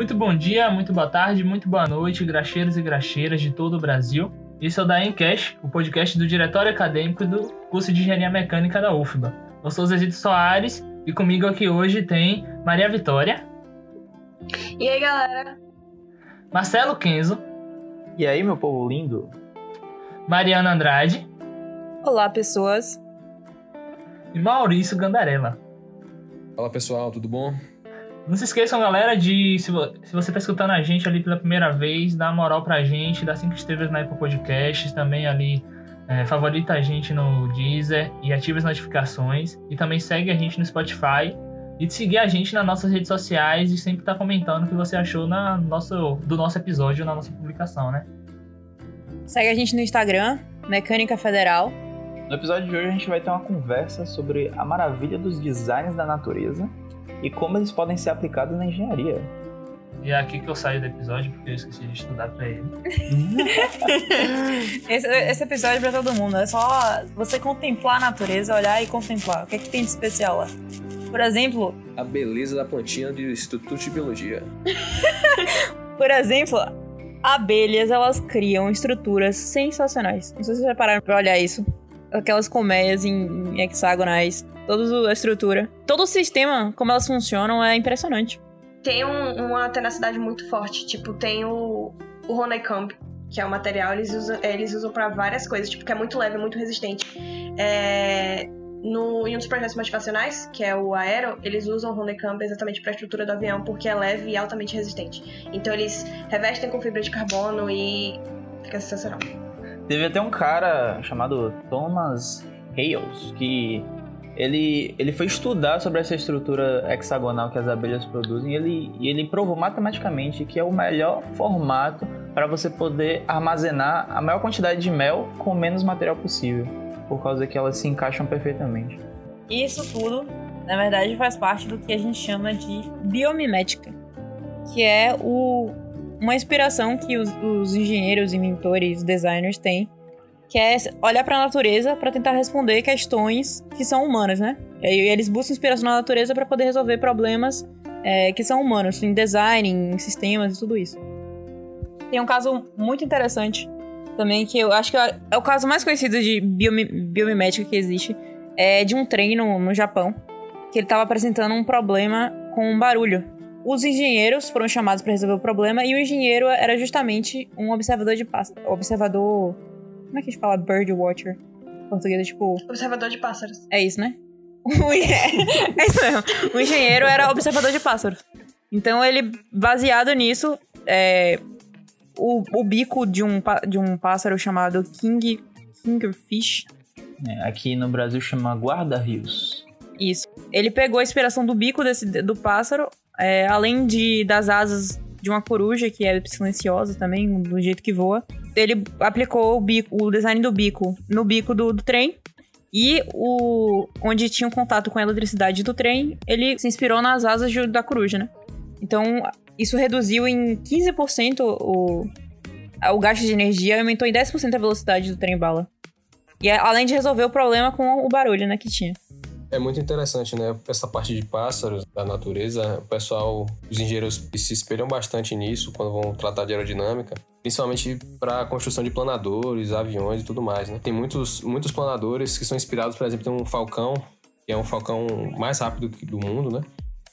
Muito bom dia, muito boa tarde, muito boa noite, graxeiros e graxeiras de todo o Brasil. Esse é o da Encast, o podcast do Diretório Acadêmico do curso de Engenharia Mecânica da UFBA. Eu sou o Zezito Soares e comigo aqui hoje tem Maria Vitória. E aí, galera? Marcelo Kenzo. E aí, meu povo lindo? Mariana Andrade. Olá, pessoas. E Maurício Gandarella. Fala, pessoal, tudo bom? Não se esqueçam, galera, de se, se você está escutando a gente ali pela primeira vez, dá moral pra gente, dá cinco estrelas na Apple Podcasts, também ali é, favorita a gente no Deezer e ativa as notificações. E também segue a gente no Spotify e de seguir a gente nas nossas redes sociais e sempre estar tá comentando o que você achou na nosso, do nosso episódio, na nossa publicação, né? Segue a gente no Instagram, Mecânica Federal. No episódio de hoje a gente vai ter uma conversa sobre a maravilha dos designs da natureza e como eles podem ser aplicados na engenharia. E é aqui que eu saio do episódio, porque eu esqueci de estudar pra ele. esse, esse, episódio é pra todo mundo. É só você contemplar a natureza, olhar e contemplar. O que é que tem de especial lá? Por exemplo... A beleza da plantinha do Instituto de Biologia. Por exemplo, abelhas, elas criam estruturas sensacionais. Não sei se vocês já pararam pra olhar isso. Aquelas colmeias em, em hexagonais, toda a estrutura. Todo o sistema, como elas funcionam, é impressionante. Tem um, uma tenacidade muito forte. Tipo, tem o, o Honeycomb, que é o material, eles usam, eles usam para várias coisas, tipo, que é muito leve, muito resistente. É, no, em um dos projetos motivacionais, que é o Aero, eles usam o Honeycomb exatamente para a estrutura do avião, porque é leve e altamente resistente. Então eles revestem com fibra de carbono e fica sensacional. Teve até um cara chamado Thomas Hales, que ele, ele foi estudar sobre essa estrutura hexagonal que as abelhas produzem e ele, e ele provou matematicamente que é o melhor formato para você poder armazenar a maior quantidade de mel com menos material possível, por causa que elas se encaixam perfeitamente. Isso tudo, na verdade, faz parte do que a gente chama de biomimética, que é o, uma inspiração que os, os engenheiros, inventores, designers têm que é olhar para a natureza para tentar responder questões que são humanas, né? E eles buscam inspiração na natureza para poder resolver problemas é, que são humanos, em design, em sistemas e tudo isso. Tem um caso muito interessante também, que eu acho que é, é o caso mais conhecido de biomimética que existe, é de um trem no, no Japão, que ele estava apresentando um problema com barulho. Os engenheiros foram chamados para resolver o problema e o engenheiro era justamente um observador de pássaro, observador como é que a gente fala bird watcher? Em português é tipo. Observador de pássaros. É isso, né? é isso mesmo. O engenheiro era observador de pássaros. Então ele, baseado nisso, é, o, o bico de um, de um pássaro chamado King, Kingerfish. É, aqui no Brasil chama guarda-rios. Isso. Ele pegou a inspiração do bico desse, do pássaro, é, além de das asas de uma coruja, que é silenciosa também, do jeito que voa. Ele aplicou o, bico, o design do bico no bico do, do trem. E o onde tinha um contato com a eletricidade do trem, ele se inspirou nas asas de, da coruja, né? Então, isso reduziu em 15% o, o gasto de energia e aumentou em 10% a velocidade do trem-bala. E além de resolver o problema com o barulho, né, que tinha. É muito interessante, né? Essa parte de pássaros, da natureza, o pessoal, os engenheiros se espelham bastante nisso quando vão tratar de aerodinâmica, principalmente para a construção de planadores, aviões e tudo mais, né? Tem muitos, muitos planadores que são inspirados, por exemplo, tem um Falcão, que é um Falcão mais rápido do mundo, né?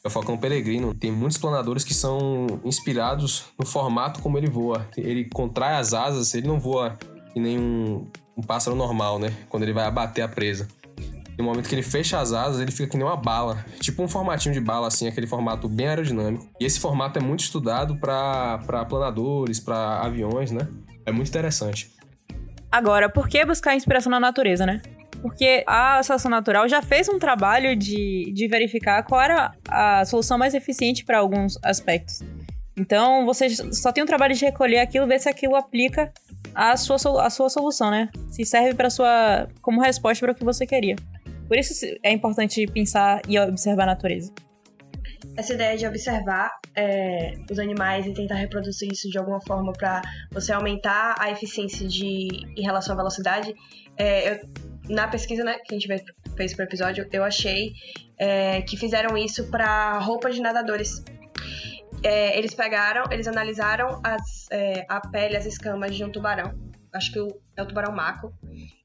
É o Falcão Peregrino. Tem muitos planadores que são inspirados no formato como ele voa. Ele contrai as asas, ele não voa que nem um, um pássaro normal, né? Quando ele vai abater a presa. No momento que ele fecha as asas, ele fica que nem uma bala. Tipo um formatinho de bala, assim, aquele formato bem aerodinâmico. E esse formato é muito estudado para planadores, para aviões, né? É muito interessante. Agora, por que buscar inspiração na natureza, né? Porque a Associação Natural já fez um trabalho de, de verificar qual era a solução mais eficiente para alguns aspectos. Então, você só tem o trabalho de recolher aquilo, ver se aquilo aplica a sua, a sua solução, né? Se serve para sua como resposta para o que você queria. Por isso é importante pensar e observar a natureza. Essa ideia de observar é, os animais e tentar reproduzir isso de alguma forma para você aumentar a eficiência de, em relação à velocidade, é, eu, na pesquisa né, que a gente fez para o episódio, eu achei é, que fizeram isso para roupas de nadadores. é, eles pegaram, eles analisaram as, é, a pele, as escamas de um tubarão. Acho que o, é o tubarão maco.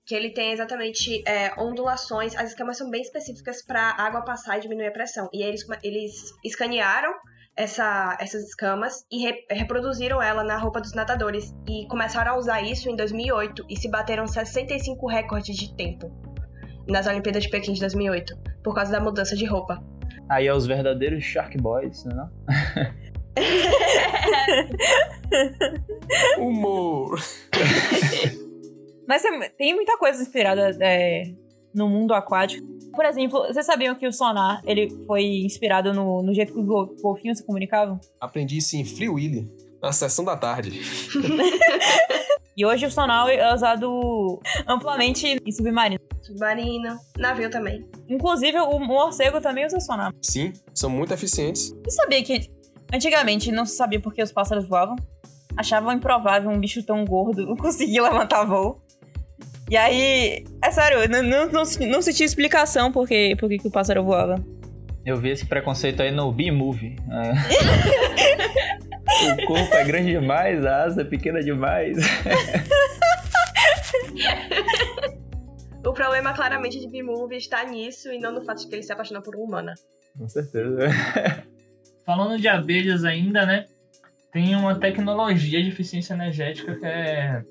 Que ele tem exatamente é, ondulações. As escamas são bem específicas para a água passar e diminuir a pressão. E aí eles, eles escanearam essa, essas escamas e re, reproduziram ela na roupa dos nadadores. E começaram a usar isso em 2008 e se bateram 65 recordes de tempo nas Olimpíadas de Pequim de 2008, por causa da mudança de roupa. Aí é os verdadeiros Shark Boys, né? Não? Humor! Mas tem muita coisa inspirada é, no mundo aquático. Por exemplo, vocês sabiam que o sonar ele foi inspirado no, no jeito que os golfinhos se comunicavam? Aprendi isso em Free Willy, na sessão da tarde. e hoje o sonar é usado amplamente em submarino. Submarino, navio também. Inclusive, o morcego também usa sonar. Sim, são muito eficientes. Você sabia que antigamente não se sabia por que os pássaros voavam? Achavam improvável um bicho tão gordo conseguir levantar voo. E aí, é sério, não, não, não, não se tinha explicação por que, por que, que o pássaro voava. Eu vi esse preconceito aí no B-Movie. É. o corpo é grande demais, a asa é pequena demais. o problema claramente de B-Movie está nisso e não no fato de que ele se apaixona por uma humana. Com certeza. Falando de abelhas ainda, né? Tem uma tecnologia de eficiência energética que é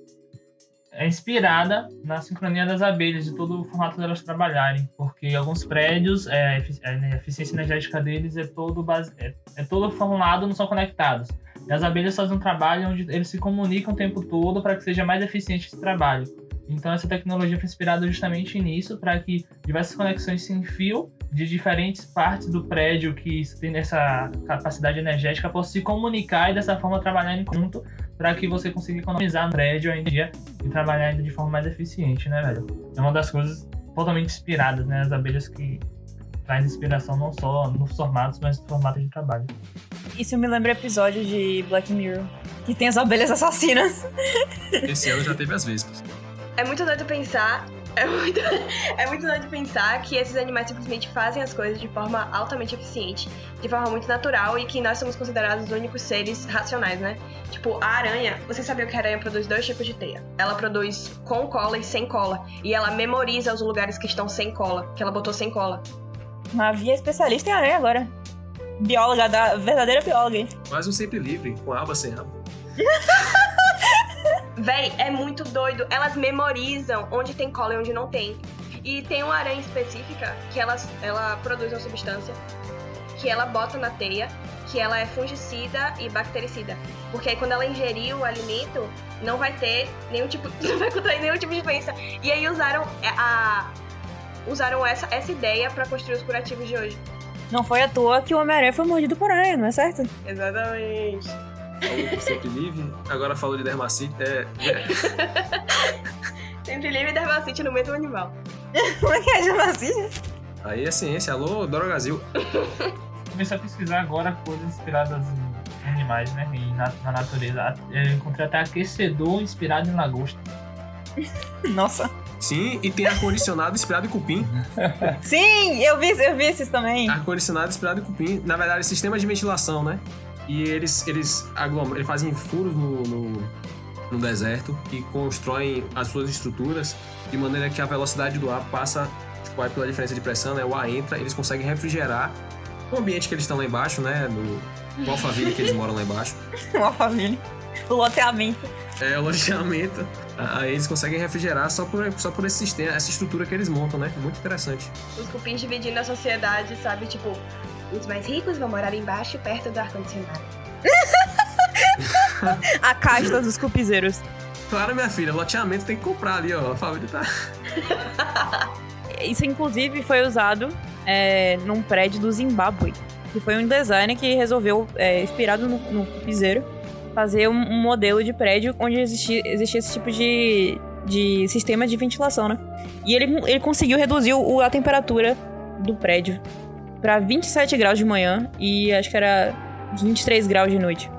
é inspirada na sincronia das abelhas, de todo o formato delas trabalharem, porque alguns prédios, é, a eficiência energética deles é todo, base, é, é todo formulado, não são conectados. E as abelhas fazem um trabalho onde eles se comunicam o tempo todo para que seja mais eficiente esse trabalho. Então essa tecnologia foi inspirada justamente nisso, para que diversas conexões sem fio de diferentes partes do prédio que tem essa capacidade energética possam se comunicar e dessa forma trabalhar em conjunto para que você consiga economizar no prédio ainda e trabalhar ainda de forma mais eficiente, né, velho? É uma das coisas totalmente inspiradas, né? As abelhas que traz inspiração não só nos formatos, mas no formato de trabalho. Isso me lembra episódio de Black Mirror, que tem as abelhas assassinas. Esse ano já teve as vezes. É muito doido pensar é muito, é muito doido pensar que esses animais simplesmente fazem as coisas de forma altamente eficiente, de forma muito natural e que nós somos considerados os únicos seres racionais, né? Tipo, a aranha, você sabia que a aranha produz dois tipos de teia? Ela produz com cola e sem cola. E ela memoriza os lugares que estão sem cola, que ela botou sem cola. Havia especialista em aranha agora. Bióloga, da verdadeira bióloga, hein? Quase um sempre livre, com aba sem aba. Véi, é muito doido. Elas memorizam onde tem cola e onde não tem. E tem uma aranha específica que ela, ela produz uma substância que ela bota na teia, que ela é fungicida e bactericida. Porque aí quando ela ingerir o alimento, não vai ter nenhum tipo. Não vai contrair nenhum tipo de doença. E aí usaram a. Usaram essa, essa ideia para construir os curativos de hoje. Não foi à toa que o Homem-Aranha foi mordido por aranha, não é certo? Exatamente falou Sempre Livre, agora falou de Dermacite. É, é. Sempre Livre e Dermacite no mesmo animal. Como é que é Dermacite? Aí é ciência, alô, Dorogazil. Comecei a pesquisar agora coisas inspiradas em animais, né? E na, na natureza. Eu encontrei até aquecedor inspirado em lagosta. Nossa. Sim, e tem ar-condicionado inspirado em cupim. Sim, eu vi, eu vi esses também. Ar-condicionado inspirado em cupim. Na verdade, sistema de ventilação, né? E eles, eles, aglomeram, eles fazem furos no, no, no deserto e constroem as suas estruturas de maneira que a velocidade do ar passa tipo, pela diferença de pressão, né? O ar entra, eles conseguem refrigerar o ambiente que eles estão lá embaixo, né? Do, do Alphaville que eles moram lá embaixo. o Alphaville. O loteamento. É, o loteamento. Aí eles conseguem refrigerar só por, só por esse sistema, essa estrutura que eles montam, né? Muito interessante. Os cupins dividindo a sociedade, sabe? Tipo, os mais ricos vão morar embaixo, perto do ar-condicionado. a casta dos cupizeiros. Claro, minha filha, loteamento tem que comprar ali, ó. A família tá. Isso, inclusive, foi usado é, num prédio do Zimbábue. Que foi um designer que resolveu, é, inspirado no, no cupizeiro, fazer um, um, modelo de prédio onde existia, existia esse tipo de, de sistema de ventilação, né? E ele, ele conseguiu reduzir o, a temperatura do prédio para 27 graus de manhã e acho que era 23 graus de noite.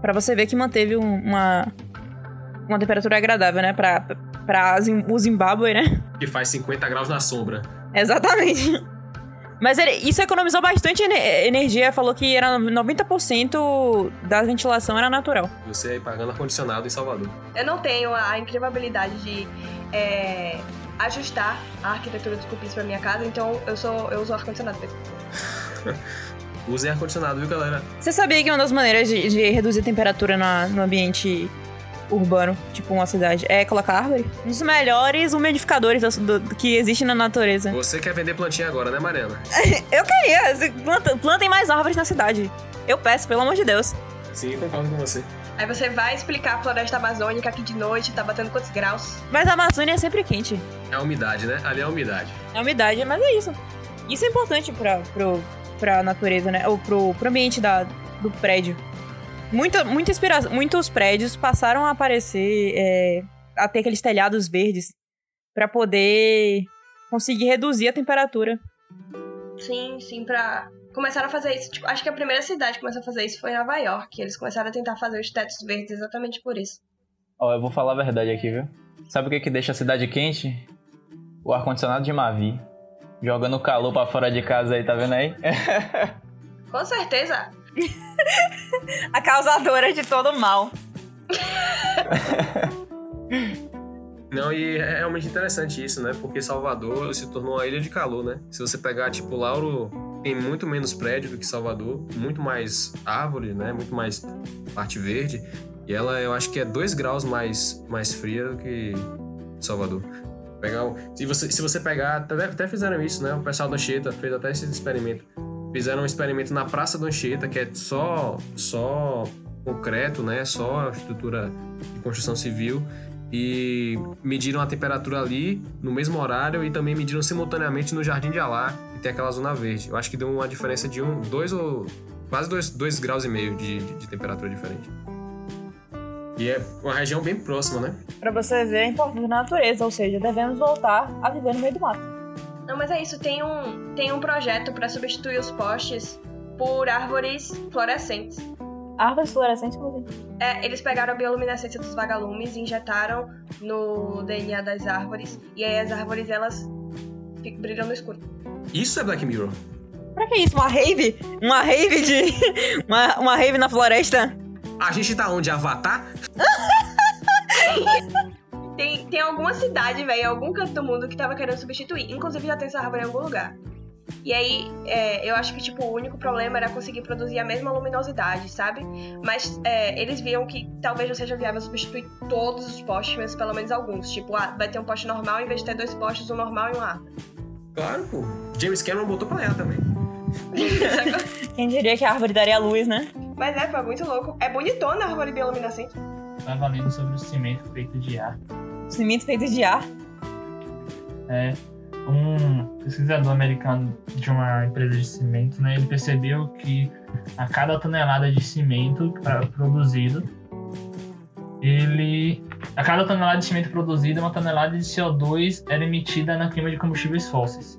Para você ver que manteve uma uma temperatura agradável, né, para para o Zimbábue, né? Que faz 50 graus na sombra. Exatamente. Mas ele- isso economizou bastante ene- energia. Falou que era 90% da ventilação era natural. Você aí pagando ar-condicionado em Salvador. Eu não tenho a incrível habilidade de é, ajustar a arquitetura dos cupins pra minha casa, então eu sou eu uso ar-condicionado mesmo. Usem ar-condicionado, viu, galera? Você sabia que uma das maneiras de, de reduzir a temperatura na- no ambiente urbano, tipo uma cidade, é colocar árvore? Um dos melhores umidificadores do- do- que existe na natureza. Você quer vender plantinha agora, né, Mariana? Eu queria. planta- Plantem mais árvores na cidade. Eu peço, pelo amor de Deus. Sim, concordo com você. Aí você vai explicar a floresta amazônica aqui de noite, tá batendo quantos graus? Mas a Amazônia é sempre quente. É a umidade, né? Ali é a umidade. É umidade, mas é isso. Isso é importante pra, pro, pra natureza, né? Ou pro, pro ambiente da, do prédio. Muita, muita inspiração, muitos prédios passaram a aparecer, é, a ter aqueles telhados verdes pra poder conseguir reduzir a temperatura. Sim, sim, pra. Começaram a fazer isso. Tipo, acho que a primeira cidade que começou a fazer isso foi Nova York. Eles começaram a tentar fazer os tetos verdes exatamente por isso. Ó, eu vou falar a verdade aqui, viu? Sabe o que que deixa a cidade quente? O ar-condicionado de Mavi. Jogando calor pra fora de casa aí, tá vendo aí? Com certeza. A causadora de todo mal. Não, e é realmente interessante isso, né? Porque Salvador se tornou uma ilha de calor, né? Se você pegar, tipo, Lauro tem muito menos prédio do que Salvador, muito mais árvore, né? Muito mais parte verde. E ela, eu acho que é 2 graus mais, mais fria do que Salvador. Pegar, se, você, se você pegar, até, até fizeram isso, né? O pessoal da Anchieta fez até esse experimento. Fizeram um experimento na Praça da Anchieta, que é só, só concreto, né? Só estrutura de construção civil e mediram a temperatura ali no mesmo horário e também mediram simultaneamente no Jardim de Alá, tem aquela zona verde. Eu acho que deu uma diferença de um, dois ou quase dois, dois graus e meio de, de, de temperatura diferente. E é uma região bem próxima, né? Pra você ver a importância da natureza, ou seja, devemos voltar a viver no meio do mato. Não, mas é isso. Tem um, tem um projeto pra substituir os postes por árvores fluorescentes. Árvores fluorescentes, inclusive. É, eles pegaram a bioluminescência dos vagalumes e injetaram no DNA das árvores. E aí as árvores, elas ficam, brilham no escuro. Isso é Black Mirror. Pra que isso? Uma rave? Uma rave de. Uma, uma rave na floresta? A gente tá onde? Avatar? Tem, tem alguma cidade, velho, algum canto do mundo que tava querendo substituir. Inclusive já tem essa árvore em algum lugar. E aí, é, eu acho que, tipo, o único problema era conseguir produzir a mesma luminosidade, sabe? Mas é, eles viam que talvez não seja viável substituir todos os postes, mas pelo menos alguns. Tipo, ah, vai ter um poste normal em vez de ter dois postes, um normal e um árvore. Claro, pô. James Cameron botou pra ela também. Quem diria que a árvore daria luz, né? Mas é, foi muito louco. É bonitona a árvore bioluminescente. Tava lendo sobre o cimento feito de ar. Cimento feito de ar. É, um pesquisador americano de uma empresa de cimento, né, ele percebeu que a cada tonelada de cimento produzido, ele a cada tonelada de cimento produzida, uma tonelada de CO2 era emitida na queima de combustíveis fósseis.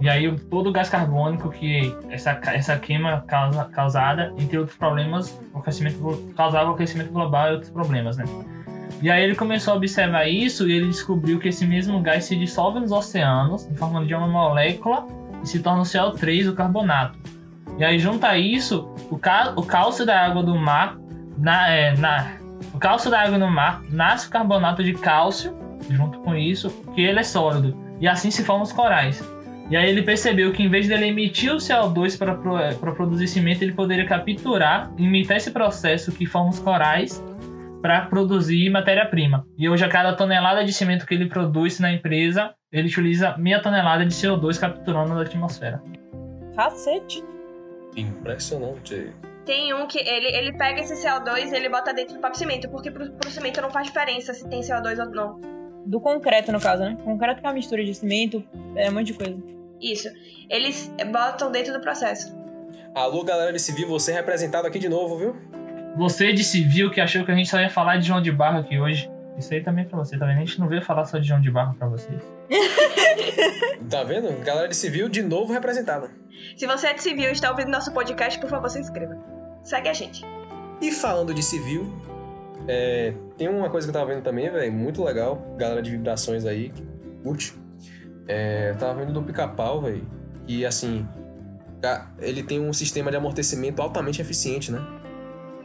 E aí todo o gás carbônico que essa, essa queima causa, causada, entre outros problemas, o aquecimento, causava o aquecimento global e outros problemas, né? E aí ele começou a observar isso e ele descobriu que esse mesmo gás se dissolve nos oceanos em forma de uma molécula e se torna o CO3, o carbonato. E aí junto a isso, o, o cálcio da água do mar, na, é, na- o cálcio da água no mar nasce o carbonato de cálcio junto com isso, que ele é sólido. E assim se formam os corais. E aí ele percebeu que em vez dele emitir o CO2 para pro- é, produzir cimento, ele poderia capturar, imitar esse processo que forma os corais para produzir matéria-prima. E hoje, a cada tonelada de cimento que ele produz na empresa, ele utiliza meia tonelada de CO2 capturando da atmosfera. Cacete. Impressionante. Tem um que ele, ele pega esse CO2 e ele bota dentro do próprio cimento, porque pro, pro cimento não faz diferença se tem CO2 ou não. Do concreto, no caso, né? Concreto que é uma mistura de cimento, é um monte de coisa. Isso. Eles botam dentro do processo. Alô, galera de civil, você é representado aqui de novo, viu? Você de civil que achou que a gente só ia falar de João de Barro aqui hoje, isso aí também é pra você, tá vendo? A gente não veio falar só de João de Barro pra vocês. Tá vendo? Galera de civil de novo representada. Se você é de civil e está ouvindo nosso podcast, por favor, se inscreva. Segue a gente. E falando de civil, é, tem uma coisa que eu tava vendo também, velho, muito legal. Galera de vibrações aí, que curte. É, eu tava vendo do pica-pau, velho. que assim, ele tem um sistema de amortecimento altamente eficiente, né?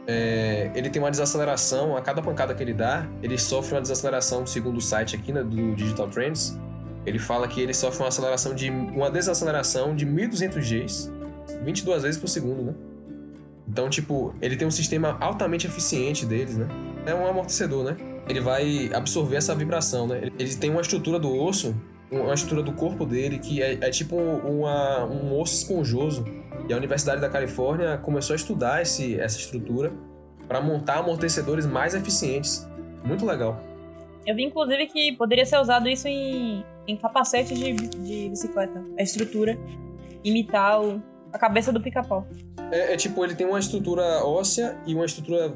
É, ele tem uma desaceleração, a cada pancada que ele dá, ele sofre uma desaceleração, segundo o site aqui, né, do Digital Trends, ele fala que ele sofre uma aceleração de uma desaceleração de 1200 Gs, 22 vezes por segundo, né? Então, tipo, ele tem um sistema altamente eficiente deles, né? É um amortecedor, né? Ele vai absorver essa vibração, né? Ele- tem uma estrutura do osso, uma estrutura do corpo dele que é, é tipo uma, um osso esponjoso. E a Universidade da Califórnia começou a estudar esse, essa estrutura para montar amortecedores mais eficientes. Muito legal. Eu vi, inclusive, que poderia ser usado isso em, em capacete de, de bicicleta. A estrutura. Imitar o- a cabeça do pica-pau. É, é tipo, ele tem uma estrutura óssea e uma estrutura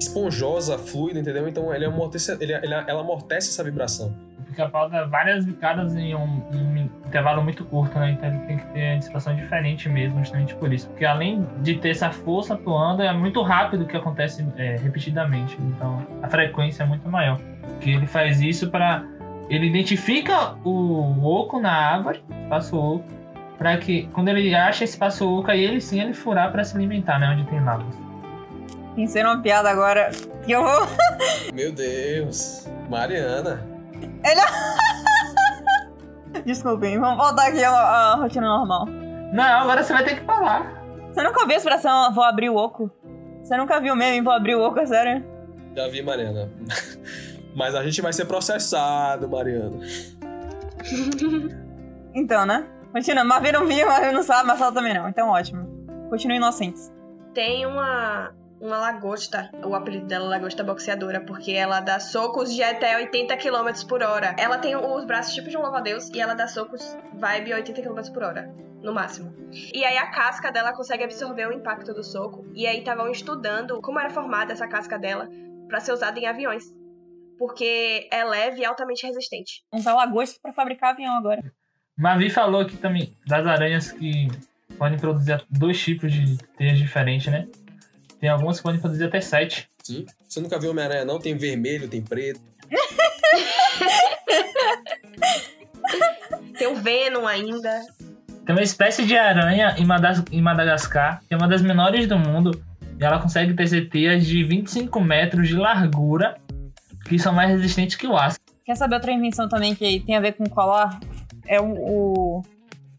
esponjosa, fluida, entendeu? Então ele amortece, ele, ele- ela amortece essa vibração. O pica-pau dá várias bicadas em um, um intervalo muito curto, né? Então ele tem que ter uma dissipação diferente mesmo, justamente por isso. Porque além de ter essa força atuando, é muito rápido que acontece é, repetidamente. Então a frequência é muito maior. Que ele faz isso para Ele identifica o oco na árvore, espaço oco, para que quando ele acha espaço oco, aí ele sim ele furar para se alimentar, né? Onde tem lavas. Pensei numa piada agora que eu vou. Meu Deus. Mariana. Desculpem, vamos voltar aqui à, à rotina normal. Não, agora você vai ter que falar. Você nunca ouviu a expressão vou abrir o oco? Você nunca viu o meme vou abrir o oco, é sério? Já vi, Mariana. Mas a gente vai ser processado, Mariana. Então, né? Continua. Marvin não viu, Marvin não sabe, Marcelo também não. Então, ótimo. Continue inocentes. Tem uma, uma lagosta, o apelido dela é lagosta boxeadora, porque ela dá socos de até 80 km por hora. Ela tem os braços tipo de um louva-a-Deus e ela dá socos vibe 80 km por hora, no máximo. E aí a casca dela consegue absorver o impacto do soco. E aí estavam estudando como era formada essa casca dela pra ser usada em aviões. Porque é leve e altamente resistente. Usar lagosta pra fabricar avião agora. Mavi falou aqui também das aranhas que podem produzir dois tipos de teias diferentes, né? Tem algumas que podem produzir até sete. Sim. Você nunca viu Homem-Aranha, não? Tem vermelho, tem preto. Tem o Venom ainda. Tem uma espécie de aranha em Madas- em Madagascar, que é uma das menores do mundo, e ela consegue tecer teias de 25 metros de largura, que são mais resistentes que o aço. Quer saber outra invenção também que tem a ver com colar? É o, o,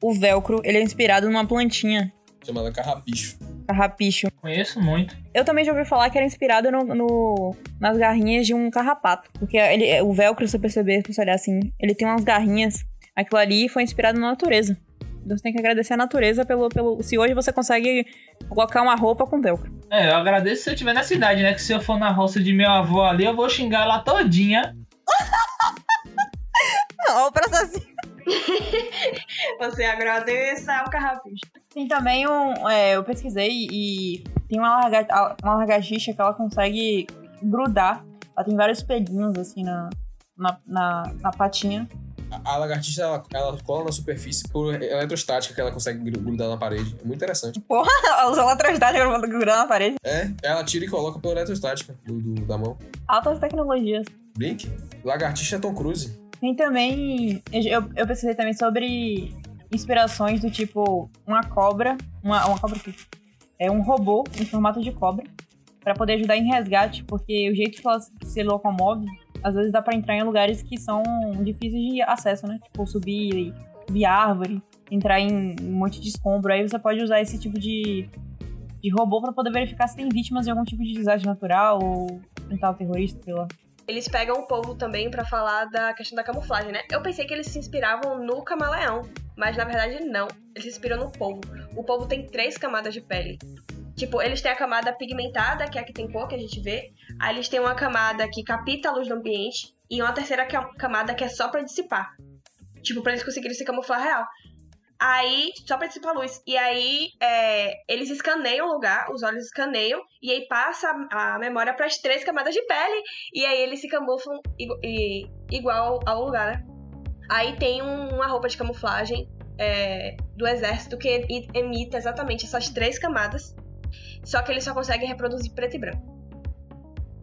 o velcro. Ele é inspirado numa plantinha, Chamada carrapicho. Carrapicho. Conheço muito. Eu também já ouvi falar que era inspirado no, no- nas garrinhas de um carrapato. Porque ele, o velcro, se você perceber, se você olhar assim, ele tem umas garrinhas. Aquilo ali foi inspirado na natureza. Então você tem que agradecer a natureza pelo, pelo. Se hoje você consegue colocar uma roupa com velcro. É, eu agradeço se eu estiver na cidade, né? Que se eu for na roça de meu avô ali, eu vou xingar ela todinha. Olha o processo. Você agradeça ao carrapicho. Tem também um. é, eu pesquisei e tem uma, larga, uma lagartixa que ela consegue grudar. Ela tem vários pelinhos assim na, na, na, na patinha. A, a lagartixa, ela, ela cola na superfície por eletrostática que ela consegue gru- grudar na parede. É muito interessante. Ela usa eletricidade pra grudar na parede. É, ela tira e coloca por eletrostática do, do- da mão. Altas tecnologias. Blink. Lagartixa é Tom Cruise. Tem também. Eu, eu pesquisei também sobre inspirações do tipo uma cobra. Uma, uma cobra aqui. É um robô em formato de cobra. Pra poder ajudar em resgate, porque o jeito que ela se locomove, às vezes dá pra entrar em lugares que são difíceis de acesso, né? Tipo, subir, subir árvore, entrar em um monte de escombro. Aí você pode usar esse tipo de, de robô pra poder verificar se tem vítimas de algum tipo de desastre natural ou o terrorista, sei lá. Eles pegam o povo também pra falar da questão da camuflagem, né? Eu pensei que eles se inspiravam no camaleão, mas na verdade não. Eles se inspiram no polvo. O polvo tem três camadas de pele. Tipo, eles têm a camada pigmentada, que é a que tem cor, que a gente vê. Aí eles têm uma camada que capta a luz do ambiente. E uma terceira ca- camada que é só pra dissipar. Tipo, pra eles conseguirem se camuflar real. Aí, só pra dissipar a luz. E aí, é, eles escaneiam o lugar, os olhos escaneiam. E aí passa a memória pras três camadas de pele. E aí eles se camuflam e- igual ao lugar, né? Aí tem um- uma roupa de camuflagem é, do exército que emita exatamente essas três camadas. Só que eles só conseguem reproduzir preto e branco.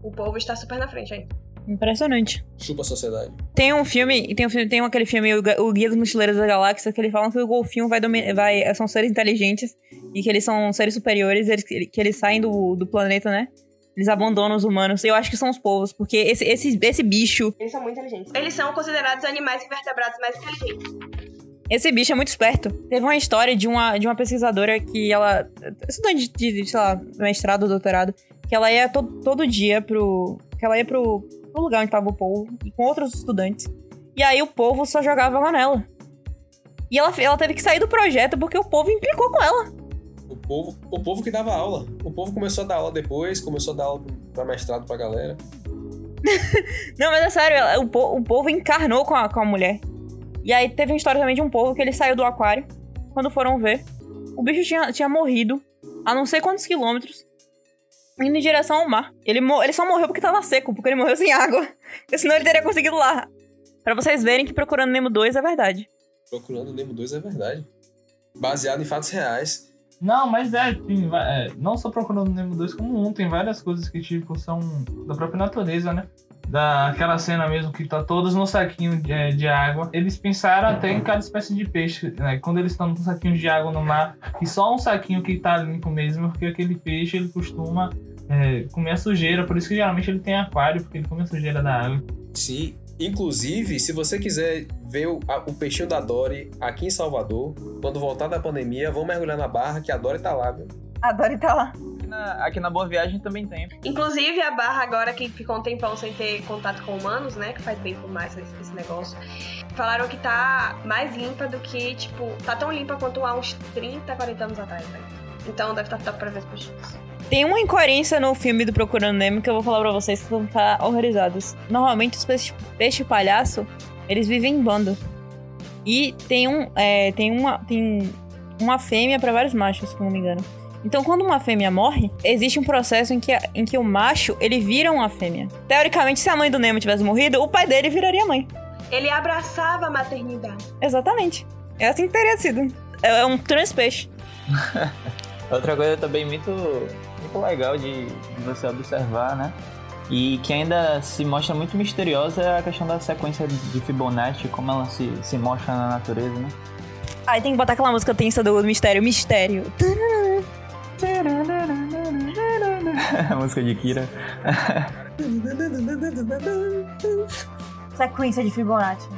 O povo está super na frente aí. Impressionante. Chupa a sociedade. Tem um filme, tem um filme, tem aquele filme, o Guia dos Mochileiros da Galáxia, que eles falam que o golfinho vai, vai são seres inteligentes e que eles são seres superiores, eles, que eles saem do, do planeta, né? Eles abandonam os humanos. Eu acho que são os povos, porque esse, esse, esse bicho, Eles são muito inteligentes. Eles são considerados animais invertebrados mais inteligentes. esse bicho é muito esperto. Teve uma história de uma, de uma pesquisadora que ela, estudante de, de, sei lá, mestrado, doutorado, que ela ia to, todo dia pro, que ela ia pro, pro lugar onde tava o povo e com outros estudantes. E aí o povo só jogava água nela. E ela, ela teve que sair do projeto porque o povo implicou com ela. O povo, o povo que dava aula. O povo começou a dar aula depois, começou a dar aula pra mestrado pra galera. Não, mas é sério, ela- o, po- o povo encarnou com a, com a mulher. E aí teve uma história também de um povo que ele saiu do aquário. Quando foram ver, o bicho tinha, tinha morrido a não sei quantos quilômetros, indo em direção ao mar. Ele, ele só morreu porque tava seco, porque ele morreu sem água. Porque senão ele teria conseguido lá. Pra vocês verem que Procurando Nemo 2 é verdade. Procurando Nemo 2 é verdade. Baseado em fatos reais. Não, mas é, tem, é, não só procurando Nemo 2 como um, tem várias coisas que tipo são da própria natureza, né? Daquela cena mesmo que tá todos no saquinho de, é, de água. Eles pensaram até em cada espécie de peixe, né? Quando eles estão com saquinhos de água no mar, e só um saquinho que tá limpo mesmo, porque aquele peixe ele costuma é, comer a sujeira, por isso que geralmente ele tem aquário, porque ele come a sujeira da água. Sim. Inclusive, se você quiser ver o, a- o peixinho da Dory aqui em Salvador, quando voltar da pandemia, vão mergulhar na barra que a Dory tá lá, viu? Adoro estar lá. Aqui na, aqui na Boa Viagem também tem. Inclusive, a barra agora que ficou um tempão sem ter contato com humanos, né? Que faz bem por mais esse, esse negócio. Falaram que tá mais limpa do que, tipo, tá tão limpa quanto há uns 30, 40 anos atrás, né? Então deve estar top pra ver os. Tem uma incoerência no filme do Procurando Nemo que eu vou falar pra vocês que vão ficar horrorizados. Normalmente os peixes peixe palhaço, eles vivem em bando. E tem um é, tem uma tem uma fêmea pra vários machos, se não me engano. Então, quando uma fêmea morre, existe um processo em que, a- em que o macho ele vira uma fêmea. Teoricamente, se a mãe do Nemo tivesse morrido, o pai dele viraria mãe. Ele abraçava a maternidade. Exatamente. É assim que teria sido. É é um transpeixe. Outra coisa também muito, muito legal de, de você observar, né? E que ainda se mostra muito misteriosa é a questão da sequência de Fibonacci, como ela se, se mostra na natureza, né? Aí tem que botar aquela música tensa do mistério. Mistério. a música de Kira. Sequência de Fibonacci.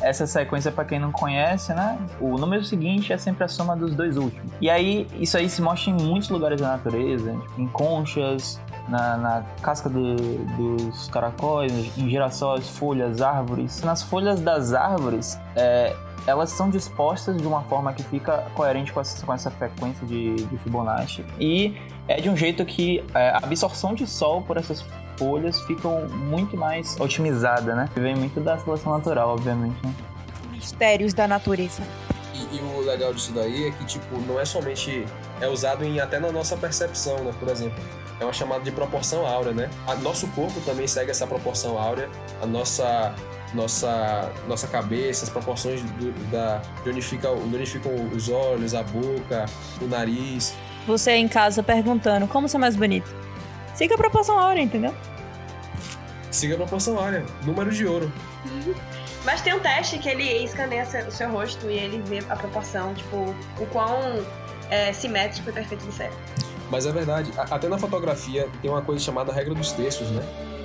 Essa sequência, pra quem não conhece, né? O número seguinte é sempre a soma dos dois últimos. E aí, isso aí se mostra em muitos lugares da natureza, tipo, em conchas, na, na casca do- dos caracóis, em girassóis, folhas, árvores. Nas folhas das árvores, é, elas são dispostas de uma forma que fica coerente com essa, com essa frequência de, de Fibonacci. E é de um jeito que é, a absorção de sol por essas folhas ficam muito mais otimizada, né? Vem muito da seleção natural, obviamente, né? Mistérios da natureza. E, e o legal disso daí é que, tipo, não é somente. É usado em, até na nossa percepção, né? Por exemplo. É uma chamada de proporção áurea, né? A, nosso corpo também segue essa proporção áurea. A nossa. Nossa, nossa cabeça, as proporções do, da, de, onde fica, de onde ficam os olhos, a boca, o nariz. Você em casa perguntando como ser mais bonito. Siga a proporção áurea, entendeu? Siga a proporção áurea. Número de ouro. Mas tem um teste que ele escaneia seu- o seu rosto e ele vê a proporção, tipo, o quão é, simétrico e perfeito você é. Mas é verdade, até na fotografia tem uma coisa chamada regra dos terços, né?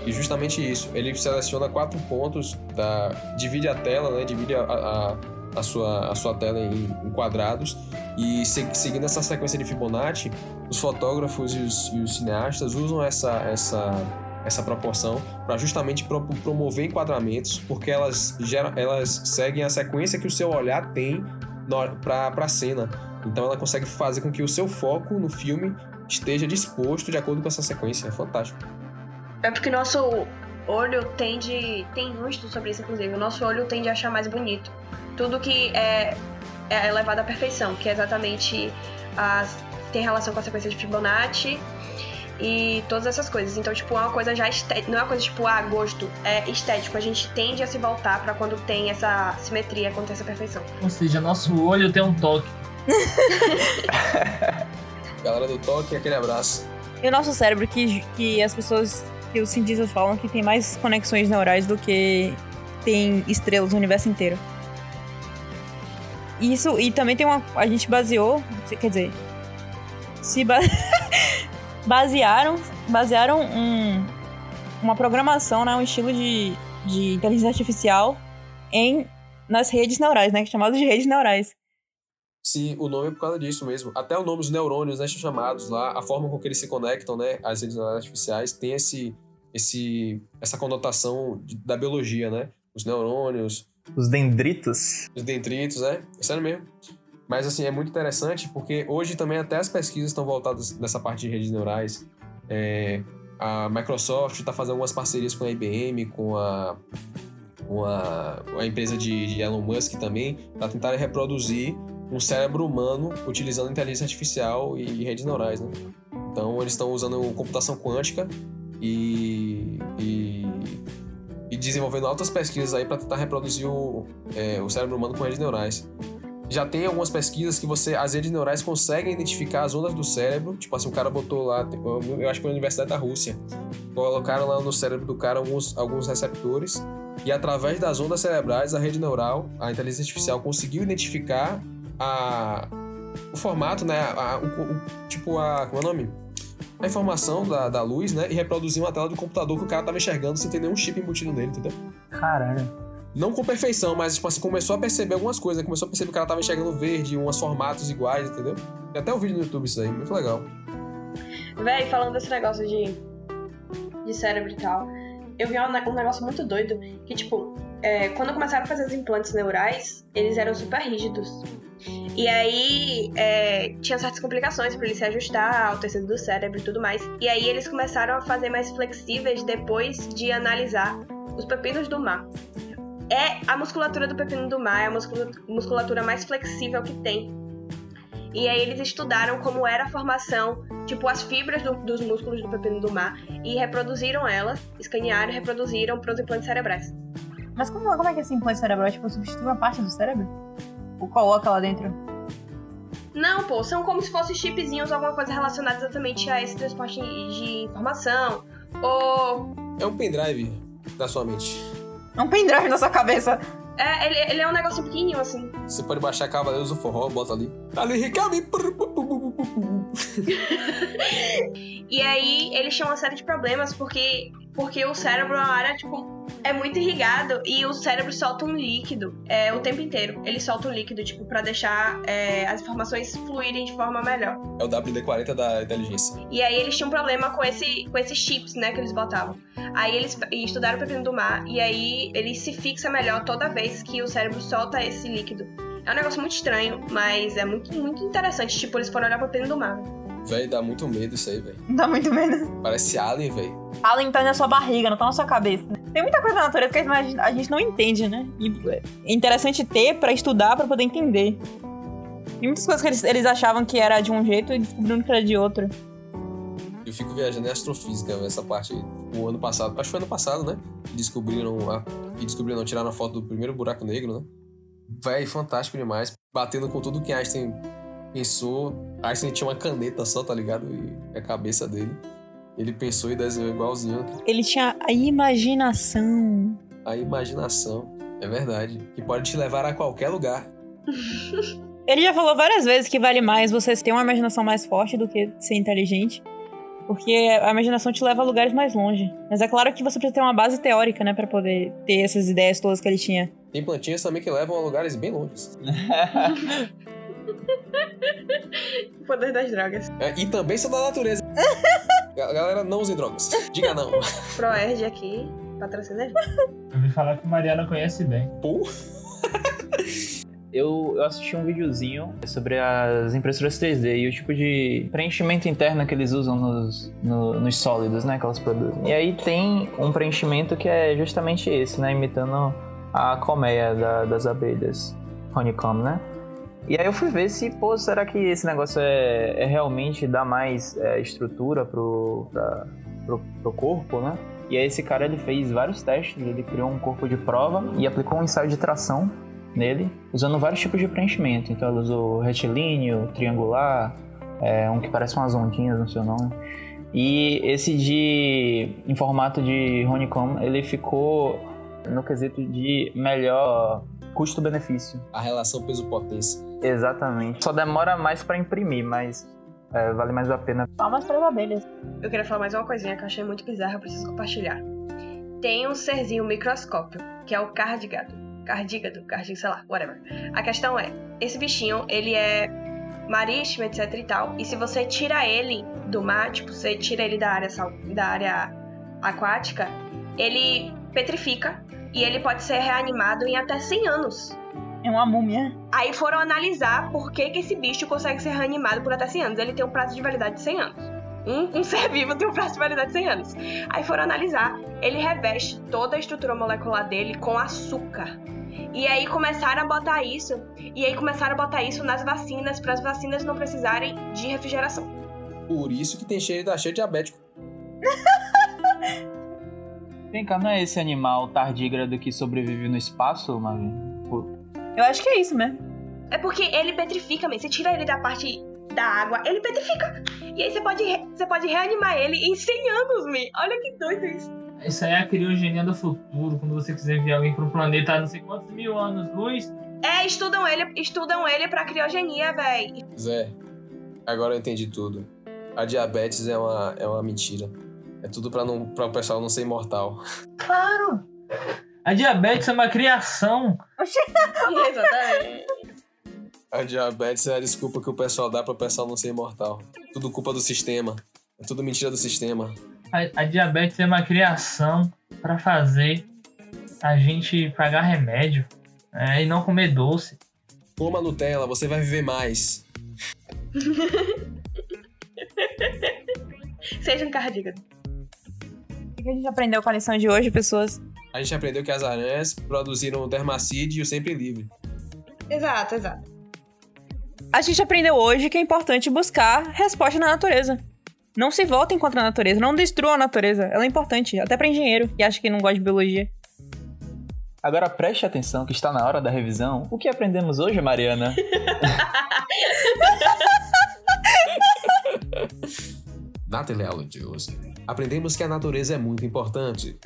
E justamente isso, ele seleciona quatro pontos, da, divide a tela, né? Divide a, a, a sua, a sua tela em, em quadrados e se- seguindo essa sequência de Fibonacci, os fotógrafos e os, e os cineastas usam essa, essa, essa proporção para justamente pro- promover enquadramentos, porque elas, geram, elas seguem a sequência que o seu olhar tem para a cena. Então ela consegue fazer com que o seu foco no filme esteja disposto de acordo com essa sequência. É fantástico. É porque nosso olho tende. Tem um estudo sobre isso, inclusive. O nosso olho tende a achar mais bonito. Tudo que é, é levado à perfeição, que é exatamente as. tem relação com a sequência de Fibonacci e todas essas coisas. Então, tipo, é uma coisa já estética. Não é uma coisa tipo, ah, gosto. É estético. A gente tende a se voltar pra quando tem essa simetria, quando tem essa perfeição. Ou seja, nosso olho tem um toque. Galera do toque, aquele abraço. E o nosso cérebro, que, que as pessoas que os cientistas falam que tem mais conexões neurais do que tem estrelas no universo inteiro. Isso, e também tem uma. A gente baseou. Quer dizer. Se ba basearam. Basearam um, uma programação, né? Um estilo de, de inteligência artificial em, nas redes neurais, né? Chamadas de redes neurais. Sim, o nome é por causa disso mesmo. Até o nome dos neurônios, né, são chamados lá, a forma com que eles se conectam, né, às redes artificiais, tem esse, esse, essa conotação de, da biologia, né? Os neurônios. Os dendritos. Os dendritos, é. É sério mesmo. Mas, assim, é muito interessante porque hoje também até as pesquisas estão voltadas nessa parte de redes neurais. É, a Microsoft está fazendo algumas parcerias com a IBM, com a, com a, a empresa de, de Elon Musk também, para tentar reproduzir um cérebro humano utilizando inteligência artificial e redes neurais, né? Então eles estão usando computação quântica e, e, e, desenvolvendo altas pesquisas aí para tentar reproduzir o, é, o cérebro humano com redes neurais. Já tem algumas pesquisas que você as redes neurais conseguem identificar as ondas do cérebro. Tipo assim, o cara botou lá, eu acho que na Universidade da Rússia, colocaram lá no cérebro do cara alguns, alguns receptores e através das ondas cerebrais, a rede neural, a inteligência artificial conseguiu identificar a, o formato, né? A, o, o, tipo, a. Como é o nome? A informação da, da luz, né? E reproduzir uma tela do computador que o cara tava enxergando sem ter nenhum chip embutido nele, entendeu? Caralho. Não com perfeição, mas, tipo assim, começou a perceber algumas coisas, né? Começou a perceber que o cara tava enxergando verde, uns formatos iguais, entendeu? Tem até o um vídeo no YouTube isso aí, muito legal. Véi, falando desse negócio de, de cérebro e tal, eu vi um, um negócio muito doido, que, tipo, é, quando começaram a fazer os implantes neurais, eles eram super rígidos. E aí é, tinha certas complicações para ele se ajustar ao tecido do cérebro e tudo mais. E aí eles começaram a fazer mais flexíveis depois de analisar os pepinos do mar. É a musculatura do pepino do mar, é a musculatura mais flexível que tem. E aí eles estudaram como era a formação, tipo as fibras do, dos músculos do pepino do mar e reproduziram elas, escanearam e reproduziram para os implantes cerebrais. Mas como, como é que esse implante cerebral tipo, substitui uma parte do cérebro? Ou coloca lá dentro? Não, pô, são como se fossem chipzinhos, alguma coisa relacionada exatamente a esse transporte de informação. Ou. É um pendrive da sua mente. É um pendrive na sua cabeça. É, ele, ele é um negócio pequenininho, assim. Você pode baixar Cavaleiros do Forró, bota ali. Ali, Ricardo! e aí, eles tinham uma série de problemas, porque, porque o cérebro é uma área, tipo, é muito irrigado e o cérebro solta um líquido é, o tempo inteiro. Ele solta um líquido, tipo, para deixar é, as informações fluírem de forma melhor. É o WD-40 da inteligência. E aí eles tinham um problema com, esse, com esses chips, né, que eles botavam. Aí eles estudaram o pepino do mar e aí ele se fixa melhor toda vez que o cérebro solta esse líquido. É um negócio muito estranho, mas é muito, muito interessante. Tipo, eles foram olhar pro pepino do mar. Véi, dá muito medo isso aí, velho. Dá muito medo. Parece Alien, velho. Alien tá na sua barriga, não tá na sua cabeça. Tem muita coisa na natureza que a gente não entende, né? E é interessante ter para estudar, para poder entender. Tem muitas coisas que eles, eles achavam que era de um jeito e descobriram que era de outro. Eu fico viajando em astrofísica, essa parte aí. O ano passado, acho que foi ano passado, né? Descobriram a. E descobriram, não, tiraram a foto do primeiro buraco negro, né? Véi, fantástico demais. Batendo com tudo que Einstein pensou. Einstein tinha uma caneta só, tá ligado? E a cabeça dele. Ele pensou e desenhou igualzinho. Ele tinha a imaginação. A imaginação, é verdade. Que pode te levar a qualquer lugar. Ele já falou várias vezes que vale mais você ter uma imaginação mais forte do que ser inteligente. Porque a imaginação te leva a lugares mais longe. Mas é claro que você precisa ter uma base teórica, né? para poder ter essas ideias todas que ele tinha. Tem plantinhas também que levam a lugares bem longe. o poder das drogas. É, e também são da natureza. Galera, não usem drogas. Diga não. Proerd aqui, patrocina Eu ouvi falar que Mariana conhece bem. Pô. Eu, eu, assisti um videozinho sobre as impressoras 3D e o tipo de preenchimento interno que eles usam nos, no, nos sólidos, né, que elas produzem. E aí tem um preenchimento que é justamente esse, né, imitando a colmeia da, das abelhas, honeycomb, né? E aí eu fui ver se, pô, será que esse negócio é, é realmente dar mais é, estrutura pro, pra, pro, pro corpo, né? E aí esse cara ele fez vários testes, ele criou um corpo de prova e aplicou um ensaio de tração nele, usando vários tipos de preenchimento. Então ele usou retilíneo, triangular, é, um que parece umas ondinhas no seu nome. E esse de em formato de honeycomb, ele ficou no quesito de melhor custo-benefício. A relação peso-potência. Exatamente. Só demora mais para imprimir, mas é, vale mais a pena. Palmas para as abelhas. Eu queria falar mais uma coisinha que eu achei muito bizarra, eu preciso compartilhar. Tem um serzinho microscópio, que é o cardígado. Cardígado, cardígado, sei lá, whatever. A questão é, esse bichinho, ele é marítimo, etc e tal, e se você tira ele do mar, tipo, você tira ele da área, sal- da área aquática, ele petrifica e ele pode ser reanimado em até 100 anos. É uma múmia. Aí foram analisar por que, que esse bicho consegue ser reanimado por até 100 anos. Ele tem um prazo de validade de 100 anos. Um, um ser vivo tem um prazo de validade de 100 anos. Aí foram analisar, ele reveste toda a estrutura molecular dele com açúcar. E aí começaram a botar isso, e aí começaram a botar isso nas vacinas, para as vacinas não precisarem de refrigeração. Por isso que tem cheio da cheio diabético. Vem cá, não é esse animal tardígrado que sobrevive no espaço, Mavi? Eu acho que é isso mesmo. É porque ele petrifica, man. Você tira ele da parte da água, ele petrifica. E aí você pode, re- você pode reanimar ele em 100 anos, man. Olha que doido isso. Isso aí é a criogenia do futuro, quando você quiser enviar alguém para um planeta a não sei quantos mil anos luz. É, estudam ele, estudam ele pra criogenia, véi. Zé, agora eu entendi tudo. A diabetes é uma, é uma mentira. É tudo pra, não, pra o pessoal não ser imortal. Claro! A diabetes é uma criação. Exatamente. A diabetes é a desculpa que o pessoal dá para o pessoal não ser imortal. Tudo culpa do sistema. É tudo mentira do sistema. A, a diabetes é uma criação para fazer a gente pagar remédio é, e não comer doce. Coma Nutella, você vai viver mais. Seja um cardígado. O que a gente aprendeu com a lição de hoje, pessoas? A gente aprendeu que as aranhas produziram o dermacide e o sempre livre. Exato, exato. A gente aprendeu hoje que é importante buscar resposta na natureza. Não se voltem contra a natureza, não destruam a natureza. Ela é importante, até pra engenheiro que acha que não gosta de biologia. Agora preste atenção que está na hora da revisão. O que aprendemos hoje, Mariana? Na teleaula de hoje, aprendemos que a natureza é muito importante.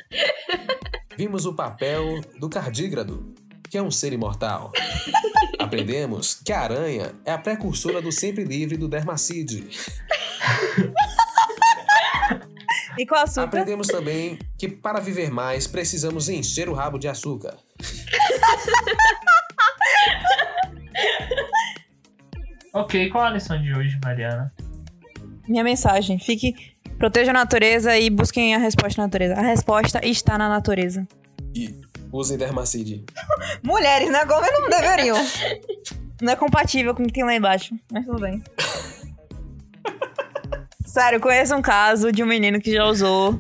Vimos o papel do cardígrado, que é um ser imortal. Aprendemos que a aranha é a precursora do sempre livre do dermacide. E com açúcar, Aprendemos também que para viver mais precisamos encher o rabo de açúcar. Ok, qual a lição de hoje, Mariana? minha mensagem, fique, proteja a natureza e busquem a resposta na natureza. A resposta está na natureza. E usem dermacide. Mulheres, né? Como não deveriam. Não é compatível com o que tem lá embaixo, mas tudo bem. Sério, conheço um caso de um menino que já usou.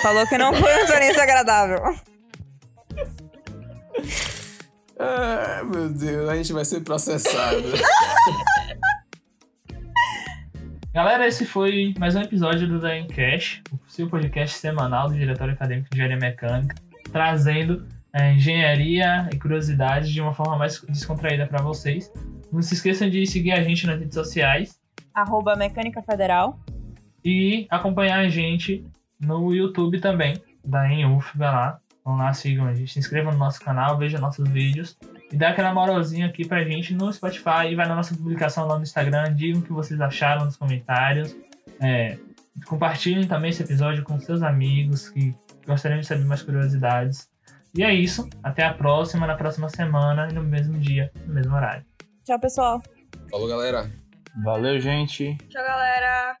Falou que não foi uma experiência agradável. Ah, meu Deus, a gente vai ser processado. Galera, esse foi mais um episódio do Da Cash, o seu podcast semanal do Diretório Acadêmico de Engenharia Mecânica, trazendo é, engenharia e curiosidades de uma forma mais descontraída para vocês. Não se esqueçam de seguir a gente nas redes sociais Arroba Mecânica Federal. e acompanhar a gente no YouTube também, da Enuf, vai lá. Vão lá, sigam a gente, se inscrevam no nosso canal, vejam nossos vídeos e dá aquela moralzinha aqui pra gente no Spotify e vai na nossa publicação lá no Instagram, digam o que vocês acharam nos comentários. É, compartilhem também esse episódio com seus amigos que gostariam de saber mais curiosidades. E é isso, até a próxima, na próxima semana e no mesmo dia, no mesmo horário. Tchau, pessoal. Falou, galera. Valeu, gente. Tchau, galera.